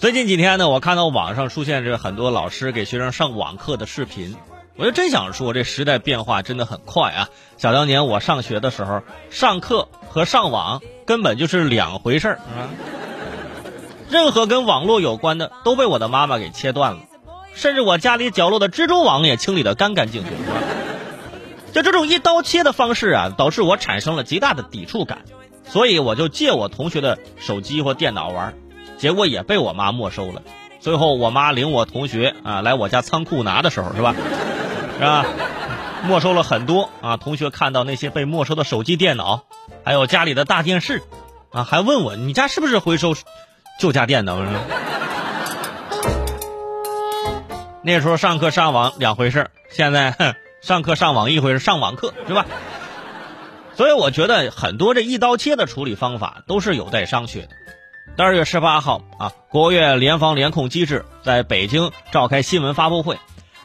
最近几天呢，我看到网上出现着很多老师给学生上网课的视频，我就真想说，这时代变化真的很快啊！想当年我上学的时候，上课和上网根本就是两回事儿啊。任何跟网络有关的都被我的妈妈给切断了，甚至我家里角落的蜘蛛网也清理得干干净净。就这种一刀切的方式啊，导致我产生了极大的抵触感，所以我就借我同学的手机或电脑玩。结果也被我妈没收了。最后我妈领我同学啊来我家仓库拿的时候，是吧？是吧？没收了很多啊。同学看到那些被没收的手机、电脑，还有家里的大电视，啊，还问我你家是不是回收旧家电呢？那时候上课上网两回事现在上课上网一回事上网课是吧？所以我觉得很多这一刀切的处理方法都是有待商榷的。二月十八号啊，国务院联防联控机制在北京召开新闻发布会，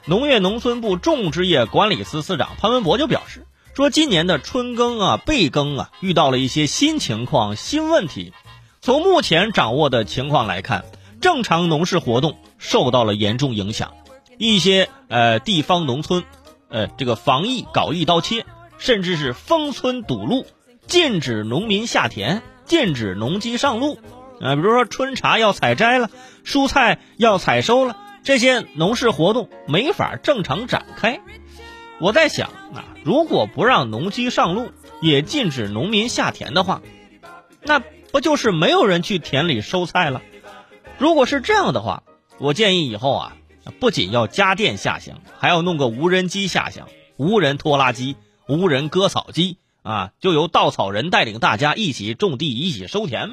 农业农村部种植业管理司司长潘文博就表示说，今年的春耕啊、备耕啊，遇到了一些新情况、新问题。从目前掌握的情况来看，正常农事活动受到了严重影响，一些呃地方农村，呃这个防疫搞一刀切，甚至是封村堵路，禁止农民下田，禁止农机上路。啊，比如说春茶要采摘了，蔬菜要采收了，这些农事活动没法正常展开。我在想啊，如果不让农机上路，也禁止农民下田的话，那不就是没有人去田里收菜了？如果是这样的话，我建议以后啊，不仅要家电下乡，还要弄个无人机下乡，无人拖拉机、无人割草机啊，就由稻草人带领大家一起种地、一起收田。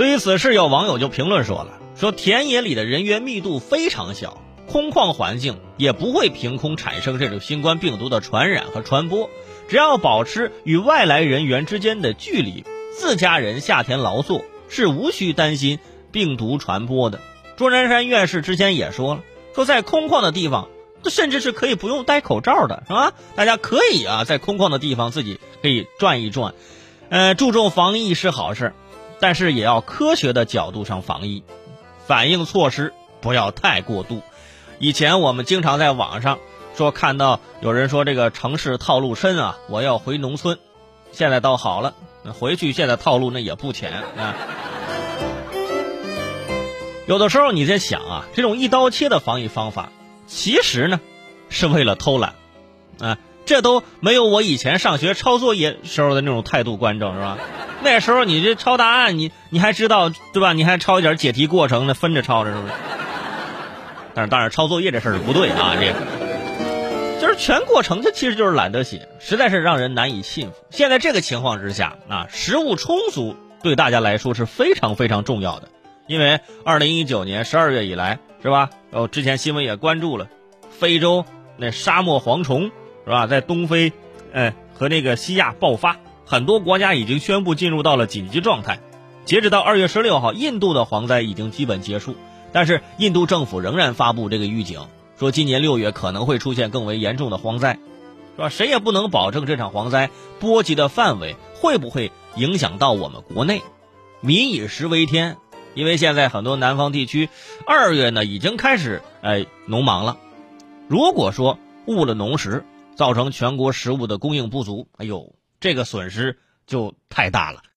对于此事，有网友就评论说了：“说田野里的人员密度非常小，空旷环境也不会凭空产生这种新冠病毒的传染和传播。只要保持与外来人员之间的距离，自家人下田劳作是无需担心病毒传播的。”钟南山院士之前也说了：“说在空旷的地方，甚至是可以不用戴口罩的，是吧？大家可以啊，在空旷的地方自己可以转一转，呃，注重防疫是好事。”但是也要科学的角度上防疫，反应措施不要太过度。以前我们经常在网上说看到有人说这个城市套路深啊，我要回农村。现在倒好了，回去现在套路那也不浅啊。有的时候你在想啊，这种一刀切的防疫方法，其实呢是为了偷懒啊，这都没有我以前上学抄作业时候的那种态度端正，是吧？那时候你这抄答案，你你还知道对吧？你还抄一点解题过程呢，分着抄着是不是？但是当然抄作业这事儿是不对啊，这个就是全过程，这其实就是懒得写，实在是让人难以信服。现在这个情况之下啊，食物充足对大家来说是非常非常重要的，因为二零一九年十二月以来是吧？哦，之前新闻也关注了，非洲那沙漠蝗虫是吧，在东非，哎和那个西亚爆发。很多国家已经宣布进入到了紧急状态。截止到二月十六号，印度的蝗灾已经基本结束，但是印度政府仍然发布这个预警，说今年六月可能会出现更为严重的蝗灾，是吧？谁也不能保证这场蝗灾波及的范围会不会影响到我们国内。民以食为天，因为现在很多南方地区二月呢已经开始哎农忙了。如果说误了农时，造成全国食物的供应不足，哎呦。这个损失就太大了。